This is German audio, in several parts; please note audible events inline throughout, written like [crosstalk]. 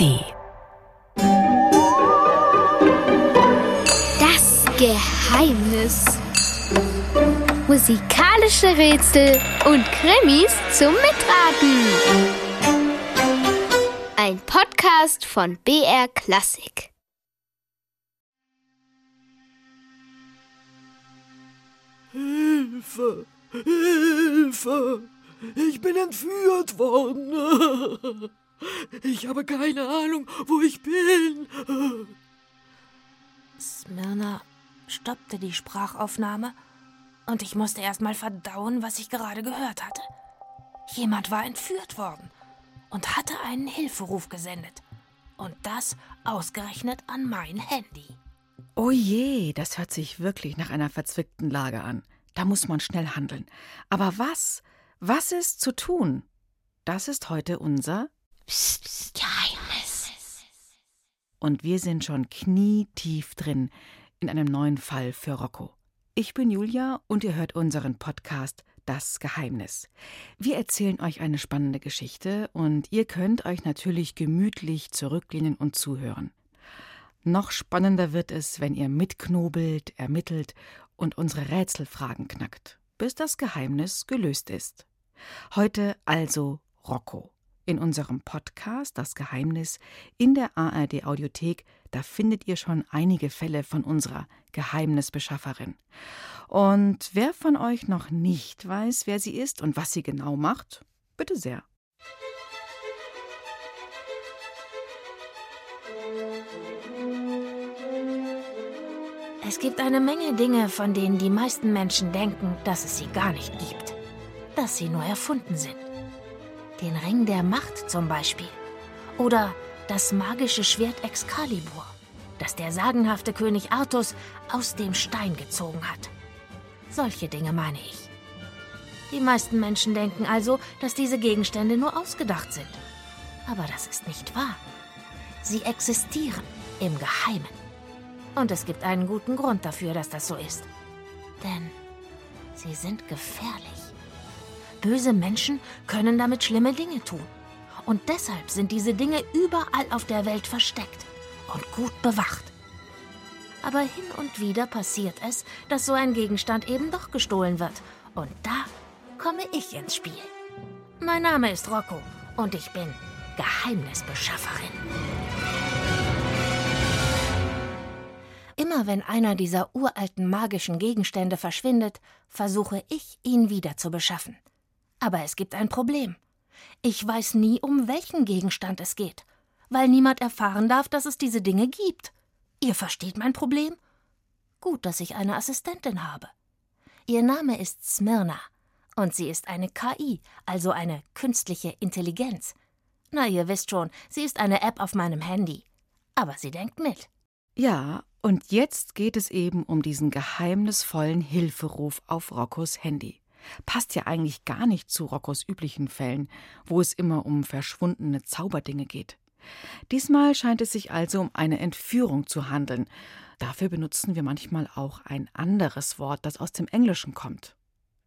ARD. Das Geheimnis. Musikalische Rätsel und Krimis zum Mitraten. Ein Podcast von BR Klassik. Hilfe! Hilfe! Ich bin entführt worden. [laughs] Ich habe keine Ahnung, wo ich bin. Smyrna stoppte die Sprachaufnahme und ich musste erst mal verdauen, was ich gerade gehört hatte. Jemand war entführt worden und hatte einen Hilferuf gesendet. Und das ausgerechnet an mein Handy. Oh je, das hört sich wirklich nach einer verzwickten Lage an. Da muss man schnell handeln. Aber was? Was ist zu tun? Das ist heute unser Psst, psst, Geheimnis. Und wir sind schon knietief drin in einem neuen Fall für Rocco. Ich bin Julia und ihr hört unseren Podcast Das Geheimnis. Wir erzählen euch eine spannende Geschichte und ihr könnt euch natürlich gemütlich zurücklehnen und zuhören. Noch spannender wird es, wenn ihr mitknobelt, ermittelt und unsere Rätselfragen knackt, bis das Geheimnis gelöst ist. Heute also Rocco. In unserem Podcast Das Geheimnis in der ARD Audiothek, da findet ihr schon einige Fälle von unserer Geheimnisbeschafferin. Und wer von euch noch nicht weiß, wer sie ist und was sie genau macht, bitte sehr. Es gibt eine Menge Dinge, von denen die meisten Menschen denken, dass es sie gar nicht gibt. Dass sie nur erfunden sind. Den Ring der Macht zum Beispiel. Oder das magische Schwert Excalibur, das der sagenhafte König Artus aus dem Stein gezogen hat. Solche Dinge meine ich. Die meisten Menschen denken also, dass diese Gegenstände nur ausgedacht sind. Aber das ist nicht wahr. Sie existieren im Geheimen. Und es gibt einen guten Grund dafür, dass das so ist. Denn sie sind gefährlich. Böse Menschen können damit schlimme Dinge tun. Und deshalb sind diese Dinge überall auf der Welt versteckt und gut bewacht. Aber hin und wieder passiert es, dass so ein Gegenstand eben doch gestohlen wird. Und da komme ich ins Spiel. Mein Name ist Rocco und ich bin Geheimnisbeschafferin. Immer wenn einer dieser uralten magischen Gegenstände verschwindet, versuche ich, ihn wieder zu beschaffen. Aber es gibt ein Problem. Ich weiß nie, um welchen Gegenstand es geht, weil niemand erfahren darf, dass es diese Dinge gibt. Ihr versteht mein Problem? Gut, dass ich eine Assistentin habe. Ihr Name ist Smyrna und sie ist eine KI, also eine künstliche Intelligenz. Na, ihr wisst schon, sie ist eine App auf meinem Handy. Aber sie denkt mit. Ja, und jetzt geht es eben um diesen geheimnisvollen Hilferuf auf Roccos Handy. Passt ja eigentlich gar nicht zu Roccos üblichen Fällen, wo es immer um verschwundene Zauberdinge geht. Diesmal scheint es sich also um eine Entführung zu handeln. Dafür benutzen wir manchmal auch ein anderes Wort, das aus dem Englischen kommt.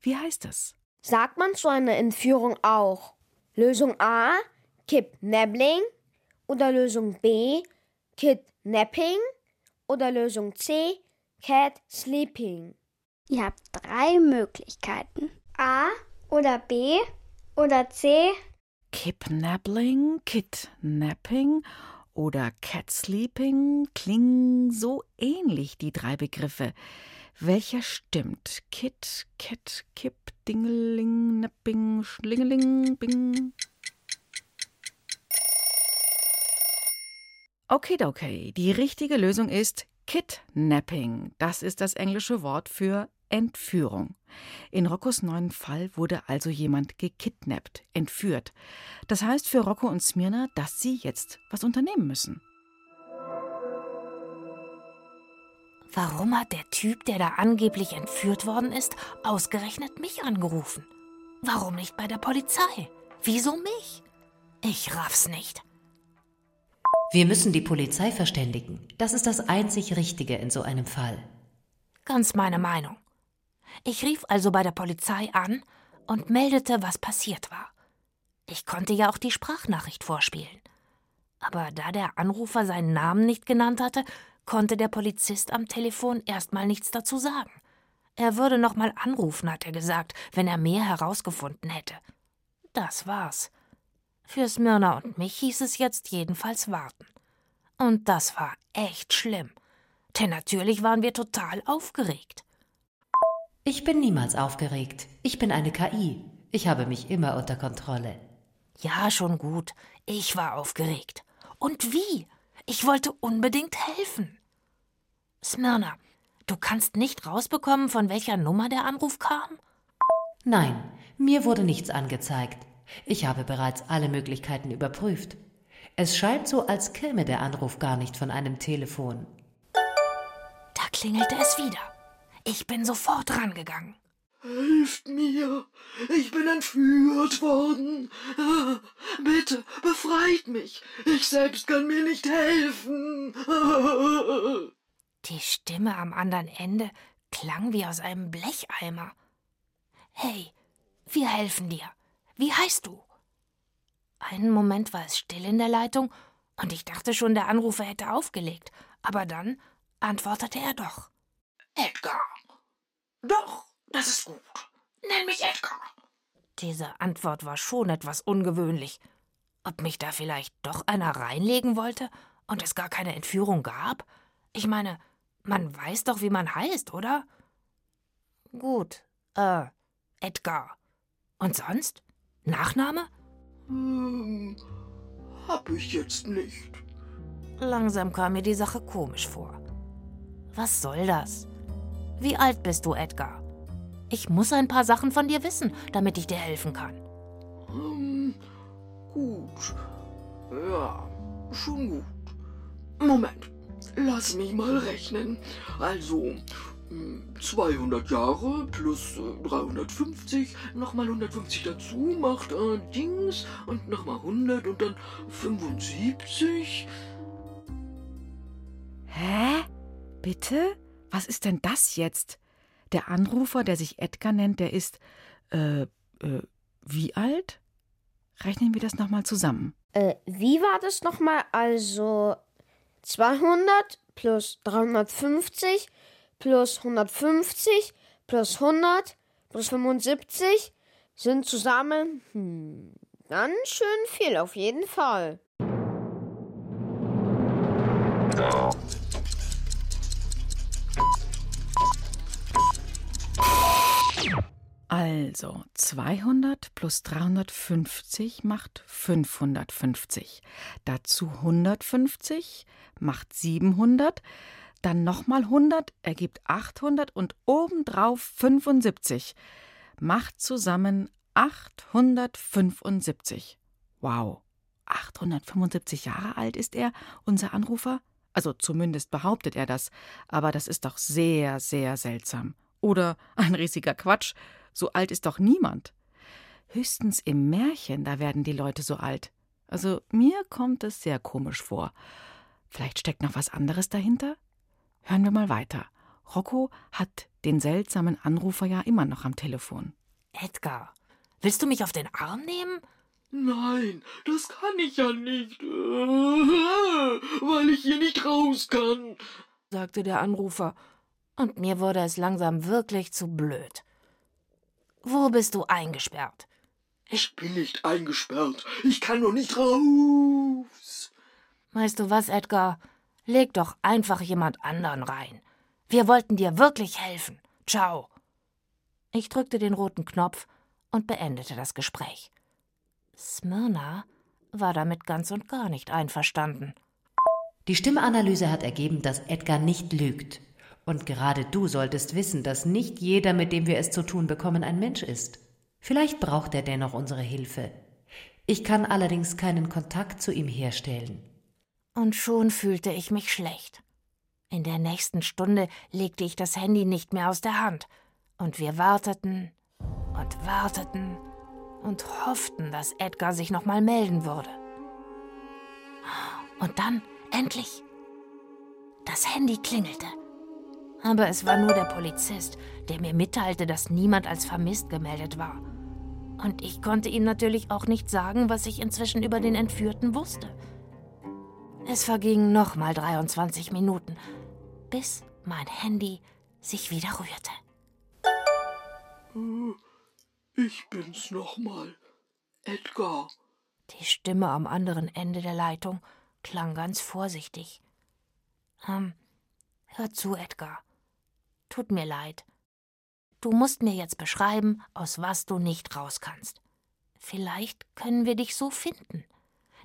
Wie heißt es? Sagt man zu einer Entführung auch Lösung A, Kidnapping oder Lösung B, Kidnapping oder Lösung C, Cat Sleeping? Ihr habt drei Möglichkeiten. A oder B oder C. Kidnapping, Kidnapping oder Cat Sleeping klingen so ähnlich, die drei Begriffe. Welcher stimmt? Kit, Cat, Kip, Dingeling, Napping, Schlingeling, Bing. Okay, die richtige Lösung ist Kidnapping. Das ist das englische Wort für Entführung. In Roccos neuen Fall wurde also jemand gekidnappt, entführt. Das heißt für Rocco und Smyrna, dass sie jetzt was unternehmen müssen. Warum hat der Typ, der da angeblich entführt worden ist, ausgerechnet mich angerufen? Warum nicht bei der Polizei? Wieso mich? Ich raff's nicht. Wir müssen die Polizei verständigen. Das ist das einzig Richtige in so einem Fall. Ganz meine Meinung. Ich rief also bei der Polizei an und meldete, was passiert war. Ich konnte ja auch die Sprachnachricht vorspielen. Aber da der Anrufer seinen Namen nicht genannt hatte, konnte der Polizist am Telefon erstmal nichts dazu sagen. Er würde noch mal anrufen, hat er gesagt, wenn er mehr herausgefunden hätte. Das war's. Für Smyrna und mich hieß es jetzt jedenfalls warten. Und das war echt schlimm. Denn natürlich waren wir total aufgeregt. Ich bin niemals aufgeregt. Ich bin eine KI. Ich habe mich immer unter Kontrolle. Ja, schon gut. Ich war aufgeregt. Und wie? Ich wollte unbedingt helfen. Smyrna, du kannst nicht rausbekommen, von welcher Nummer der Anruf kam? Nein, mir wurde nichts angezeigt. Ich habe bereits alle Möglichkeiten überprüft. Es scheint so, als käme der Anruf gar nicht von einem Telefon. Da klingelte es wieder. Ich bin sofort rangegangen. Helft mir! Ich bin entführt worden! Bitte, befreit mich! Ich selbst kann mir nicht helfen! Die Stimme am anderen Ende klang wie aus einem Blecheimer. Hey, wir helfen dir. Wie heißt du? Einen Moment war es still in der Leitung und ich dachte schon, der Anrufer hätte aufgelegt, aber dann antwortete er doch. Edgar. Doch, das ist gut. Nenn mich Edgar. Diese Antwort war schon etwas ungewöhnlich. Ob mich da vielleicht doch einer reinlegen wollte und es gar keine Entführung gab? Ich meine, man weiß doch, wie man heißt, oder? Gut, äh, Edgar. Und sonst? Nachname? Hm, hab ich jetzt nicht. Langsam kam mir die Sache komisch vor. Was soll das? Wie alt bist du, Edgar? Ich muss ein paar Sachen von dir wissen, damit ich dir helfen kann. Hm, gut. Ja, schon gut. Moment, lass mich mal rechnen. Also, 200 Jahre plus 350, nochmal 150 dazu macht äh, Dings und nochmal 100 und dann 75. Hä? Bitte? Was ist denn das jetzt? Der Anrufer, der sich Edgar nennt, der ist, äh, äh, wie alt? Rechnen wir das nochmal zusammen. Äh, wie war das nochmal? Also 200 plus 350 plus 150 plus 100 plus 75 sind zusammen hm, ganz schön viel auf jeden Fall. Also 200 plus 350 macht 550. Dazu 150 macht 700 dann nochmal 100 ergibt 800 und obendrauf 75. Macht zusammen 875. Wow. 875 Jahre alt ist er, unser Anrufer? Also zumindest behauptet er das, aber das ist doch sehr, sehr seltsam. Oder ein riesiger Quatsch. So alt ist doch niemand. Höchstens im Märchen, da werden die Leute so alt. Also mir kommt es sehr komisch vor. Vielleicht steckt noch was anderes dahinter? Hören wir mal weiter. Rocco hat den seltsamen Anrufer ja immer noch am Telefon. Edgar, willst du mich auf den Arm nehmen? Nein, das kann ich ja nicht, weil ich hier nicht raus kann, sagte der Anrufer, und mir wurde es langsam wirklich zu blöd. Wo bist du eingesperrt? Ich bin nicht eingesperrt. Ich kann nur nicht raus. Weißt du was, Edgar? Leg doch einfach jemand anderen rein. Wir wollten dir wirklich helfen. Ciao. Ich drückte den roten Knopf und beendete das Gespräch. Smyrna war damit ganz und gar nicht einverstanden. Die Stimmanalyse hat ergeben, dass Edgar nicht lügt. Und gerade du solltest wissen, dass nicht jeder, mit dem wir es zu tun bekommen, ein Mensch ist. Vielleicht braucht er dennoch unsere Hilfe. Ich kann allerdings keinen Kontakt zu ihm herstellen. Und schon fühlte ich mich schlecht. In der nächsten Stunde legte ich das Handy nicht mehr aus der Hand, und wir warteten und warteten und hofften, dass Edgar sich noch mal melden würde. Und dann, endlich, das Handy klingelte. Aber es war nur der Polizist, der mir mitteilte, dass niemand als vermisst gemeldet war. Und ich konnte ihm natürlich auch nicht sagen, was ich inzwischen über den Entführten wusste. Es vergingen nochmal 23 Minuten, bis mein Handy sich wieder rührte. Ich bin's nochmal. Edgar. Die Stimme am anderen Ende der Leitung klang ganz vorsichtig. Ähm, hör zu, Edgar. Tut mir leid. Du musst mir jetzt beschreiben, aus was du nicht raus kannst. Vielleicht können wir dich so finden.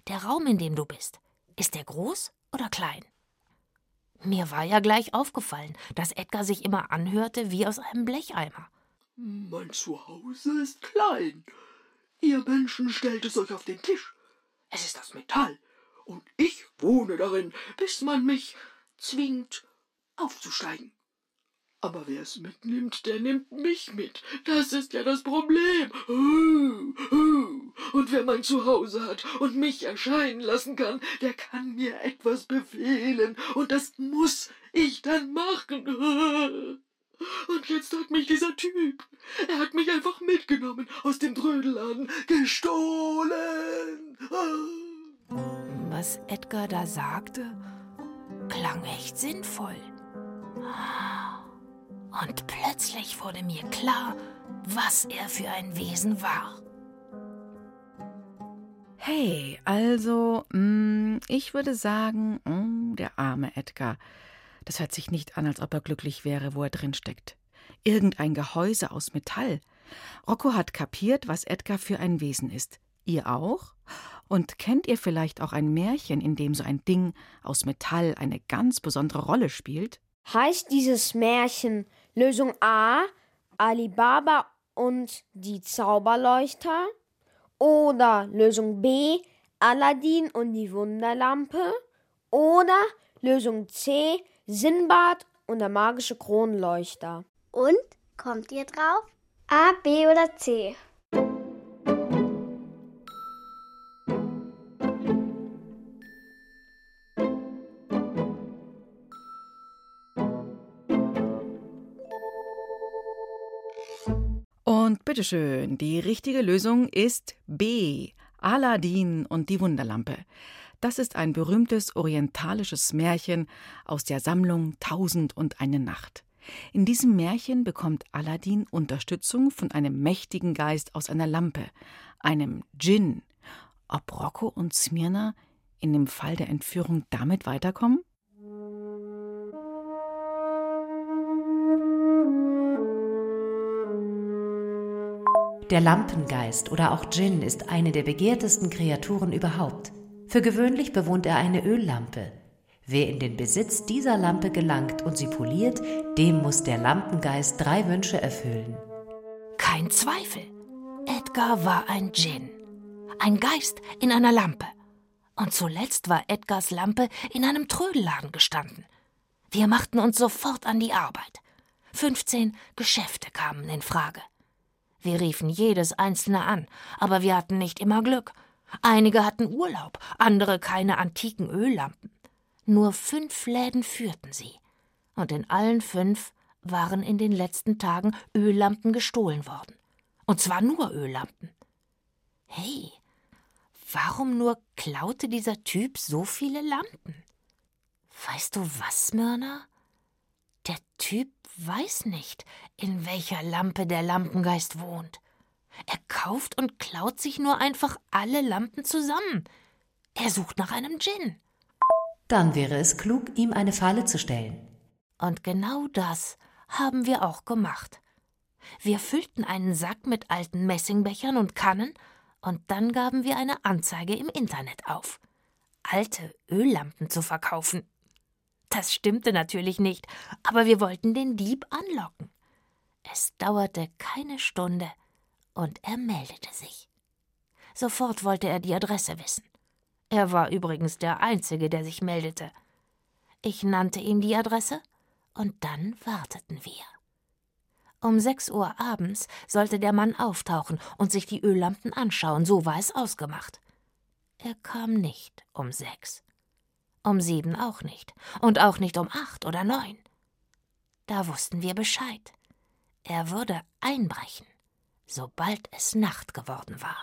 Der Raum, in dem du bist, ist der groß oder klein? Mir war ja gleich aufgefallen, dass Edgar sich immer anhörte wie aus einem Blecheimer. Mein Zuhause ist klein. Ihr Menschen stellt es euch auf den Tisch. Es ist aus Metall. Und ich wohne darin, bis man mich zwingt, aufzusteigen. Aber wer es mitnimmt, der nimmt mich mit. Das ist ja das Problem. Und wer mein Zuhause hat und mich erscheinen lassen kann, der kann mir etwas befehlen. Und das muss ich dann machen. Und jetzt hat mich dieser Typ, er hat mich einfach mitgenommen aus dem Trödelladen, gestohlen. Was Edgar da sagte, klang echt sinnvoll. Und plötzlich wurde mir klar, was er für ein Wesen war. Hey, also, mh, ich würde sagen, mh, der arme Edgar. Das hört sich nicht an, als ob er glücklich wäre, wo er drin steckt. Irgendein Gehäuse aus Metall. Rocco hat kapiert, was Edgar für ein Wesen ist. Ihr auch? Und kennt ihr vielleicht auch ein Märchen, in dem so ein Ding aus Metall eine ganz besondere Rolle spielt? Heißt dieses Märchen Lösung A Alibaba und die Zauberleuchter? Oder Lösung B Aladdin und die Wunderlampe? Oder Lösung C Sinbad und der magische Kronleuchter? Und? Kommt ihr drauf? A, B oder C? Bitteschön, die richtige Lösung ist B. Aladdin und die Wunderlampe. Das ist ein berühmtes orientalisches Märchen aus der Sammlung Tausend und eine Nacht. In diesem Märchen bekommt Aladdin Unterstützung von einem mächtigen Geist aus einer Lampe, einem Djinn. Ob Rocco und Smyrna in dem Fall der Entführung damit weiterkommen? Der Lampengeist oder auch Djinn ist eine der begehrtesten Kreaturen überhaupt. Für gewöhnlich bewohnt er eine Öllampe. Wer in den Besitz dieser Lampe gelangt und sie poliert, dem muss der Lampengeist drei Wünsche erfüllen. Kein Zweifel. Edgar war ein Djinn. Ein Geist in einer Lampe. Und zuletzt war Edgars Lampe in einem Trödelladen gestanden. Wir machten uns sofort an die Arbeit. 15 Geschäfte kamen in Frage. Wir riefen jedes einzelne an, aber wir hatten nicht immer Glück. Einige hatten Urlaub, andere keine antiken Öllampen. Nur fünf Läden führten sie. Und in allen fünf waren in den letzten Tagen Öllampen gestohlen worden. Und zwar nur Öllampen. Hey, warum nur klaute dieser Typ so viele Lampen? Weißt du was, Myrna? Der Typ weiß nicht, in welcher Lampe der Lampengeist wohnt. Er kauft und klaut sich nur einfach alle Lampen zusammen. Er sucht nach einem Djinn. Dann wäre es klug, ihm eine Falle zu stellen. Und genau das haben wir auch gemacht. Wir füllten einen Sack mit alten Messingbechern und Kannen und dann gaben wir eine Anzeige im Internet auf. Alte Öllampen zu verkaufen. Das stimmte natürlich nicht, aber wir wollten den Dieb anlocken. Es dauerte keine Stunde und er meldete sich. Sofort wollte er die Adresse wissen. Er war übrigens der Einzige, der sich meldete. Ich nannte ihm die Adresse und dann warteten wir. Um sechs Uhr abends sollte der Mann auftauchen und sich die Öllampen anschauen, so war es ausgemacht. Er kam nicht um sechs. Um sieben auch nicht. Und auch nicht um acht oder neun. Da wussten wir Bescheid. Er würde einbrechen, sobald es Nacht geworden war.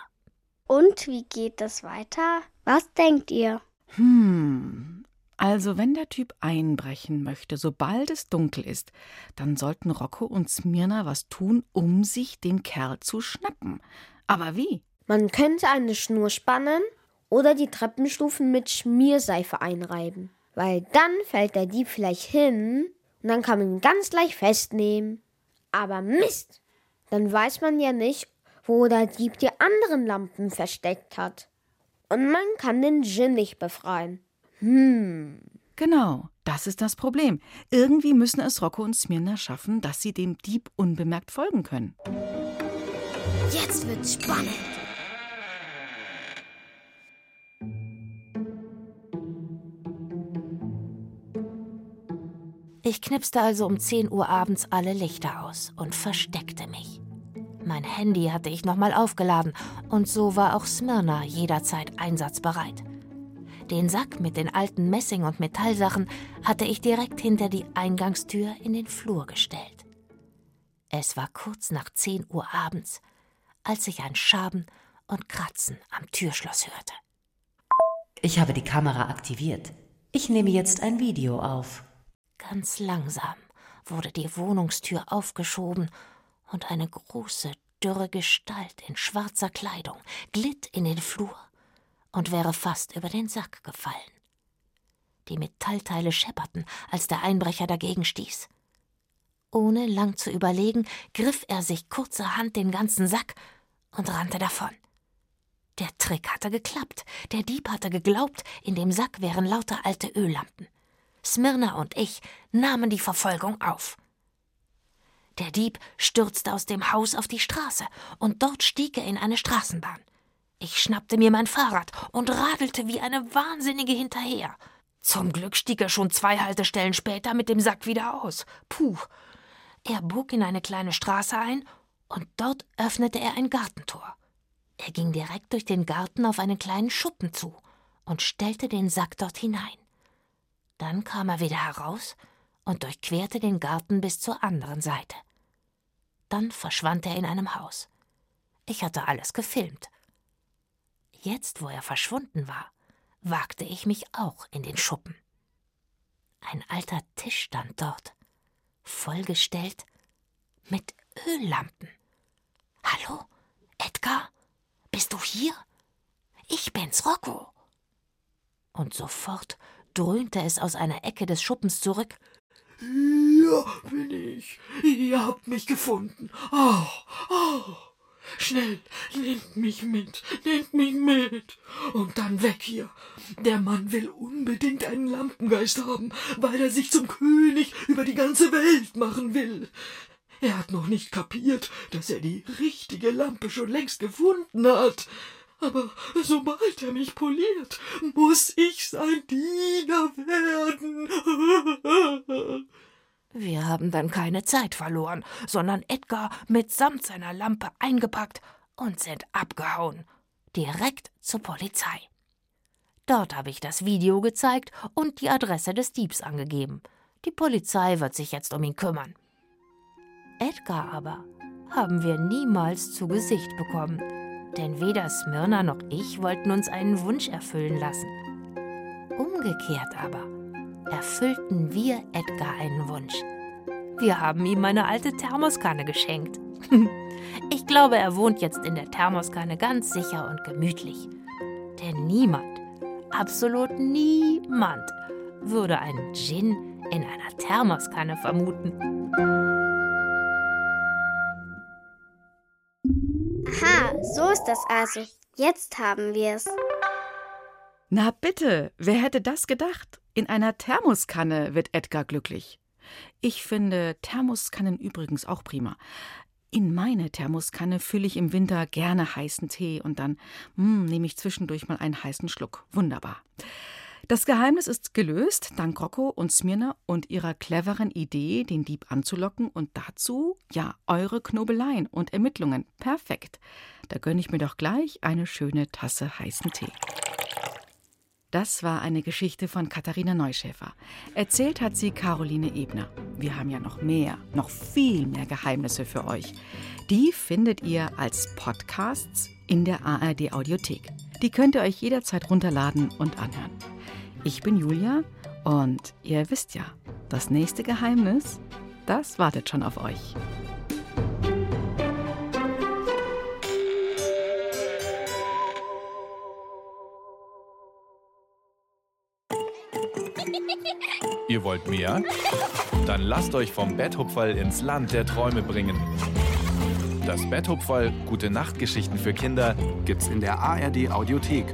Und wie geht das weiter? Was denkt ihr? Hm, Also, wenn der Typ einbrechen möchte, sobald es dunkel ist, dann sollten Rocco und Smirna was tun, um sich den Kerl zu schnappen. Aber wie? Man könnte eine Schnur spannen oder die Treppenstufen mit Schmierseife einreiben. Weil dann fällt der Dieb vielleicht hin und dann kann man ihn ganz leicht festnehmen. Aber Mist! Dann weiß man ja nicht, wo der Dieb die anderen Lampen versteckt hat. Und man kann den Djinn nicht befreien. Hm. Genau, das ist das Problem. Irgendwie müssen es Rocco und Smirna schaffen, dass sie dem Dieb unbemerkt folgen können. Jetzt wird's spannend. Ich knipste also um 10 Uhr abends alle Lichter aus und versteckte mich. Mein Handy hatte ich nochmal aufgeladen und so war auch Smyrna jederzeit einsatzbereit. Den Sack mit den alten Messing- und Metallsachen hatte ich direkt hinter die Eingangstür in den Flur gestellt. Es war kurz nach 10 Uhr abends, als ich ein Schaben und Kratzen am Türschloss hörte. Ich habe die Kamera aktiviert. Ich nehme jetzt ein Video auf. Ganz langsam wurde die Wohnungstür aufgeschoben und eine große, dürre Gestalt in schwarzer Kleidung glitt in den Flur und wäre fast über den Sack gefallen. Die Metallteile schepperten, als der Einbrecher dagegen stieß. Ohne lang zu überlegen, griff er sich kurzerhand den ganzen Sack und rannte davon. Der Trick hatte geklappt. Der Dieb hatte geglaubt, in dem Sack wären lauter alte Öllampen. Smirna und ich nahmen die Verfolgung auf. Der Dieb stürzte aus dem Haus auf die Straße, und dort stieg er in eine Straßenbahn. Ich schnappte mir mein Fahrrad und radelte wie eine Wahnsinnige hinterher. Zum Glück stieg er schon zwei Haltestellen später mit dem Sack wieder aus. Puh. Er bog in eine kleine Straße ein, und dort öffnete er ein Gartentor. Er ging direkt durch den Garten auf einen kleinen Schuppen zu und stellte den Sack dort hinein. Dann kam er wieder heraus und durchquerte den Garten bis zur anderen Seite. Dann verschwand er in einem Haus. Ich hatte alles gefilmt. Jetzt, wo er verschwunden war, wagte ich mich auch in den Schuppen. Ein alter Tisch stand dort, vollgestellt mit Öllampen. Hallo, Edgar? Bist du hier? Ich bin's, Rocco. Und sofort dröhnte es aus einer Ecke des Schuppens zurück. Hier bin ich. Ihr habt mich gefunden. Oh, oh. Schnell, nehmt mich mit, nehmt mich mit. Und dann weg hier. Der Mann will unbedingt einen Lampengeist haben, weil er sich zum König über die ganze Welt machen will. Er hat noch nicht kapiert, dass er die richtige Lampe schon längst gefunden hat. Aber sobald er mich poliert, muss ich sein Diener werden. Wir haben dann keine Zeit verloren, sondern Edgar mitsamt seiner Lampe eingepackt und sind abgehauen. Direkt zur Polizei. Dort habe ich das Video gezeigt und die Adresse des Diebs angegeben. Die Polizei wird sich jetzt um ihn kümmern. Edgar aber haben wir niemals zu Gesicht bekommen, denn weder Smyrna noch ich wollten uns einen Wunsch erfüllen lassen. Umgekehrt aber erfüllten wir Edgar einen Wunsch. Wir haben ihm eine alte Thermoskanne geschenkt. [laughs] ich glaube, er wohnt jetzt in der Thermoskanne ganz sicher und gemütlich. Denn niemand, absolut niemand, würde einen Gin in einer Thermoskanne vermuten. So ist das also. Jetzt haben wir es. Na bitte, wer hätte das gedacht? In einer Thermoskanne wird Edgar glücklich. Ich finde Thermoskannen übrigens auch prima. In meine Thermoskanne fülle ich im Winter gerne heißen Tee und dann mm, nehme ich zwischendurch mal einen heißen Schluck. Wunderbar. Das Geheimnis ist gelöst, dank Rocco und Smirna und ihrer cleveren Idee, den Dieb anzulocken und dazu, ja, eure Knobeleien und Ermittlungen. Perfekt. Da gönne ich mir doch gleich eine schöne Tasse heißen Tee. Das war eine Geschichte von Katharina Neuschäfer. Erzählt hat sie Caroline Ebner. Wir haben ja noch mehr, noch viel mehr Geheimnisse für euch. Die findet ihr als Podcasts in der ARD Audiothek. Die könnt ihr euch jederzeit runterladen und anhören. Ich bin Julia und ihr wisst ja, das nächste Geheimnis, das wartet schon auf euch. Ihr wollt mehr? Dann lasst euch vom Betthupferl ins Land der Träume bringen. Das Betthupferl Gute Nachtgeschichten für Kinder gibt's in der ARD Audiothek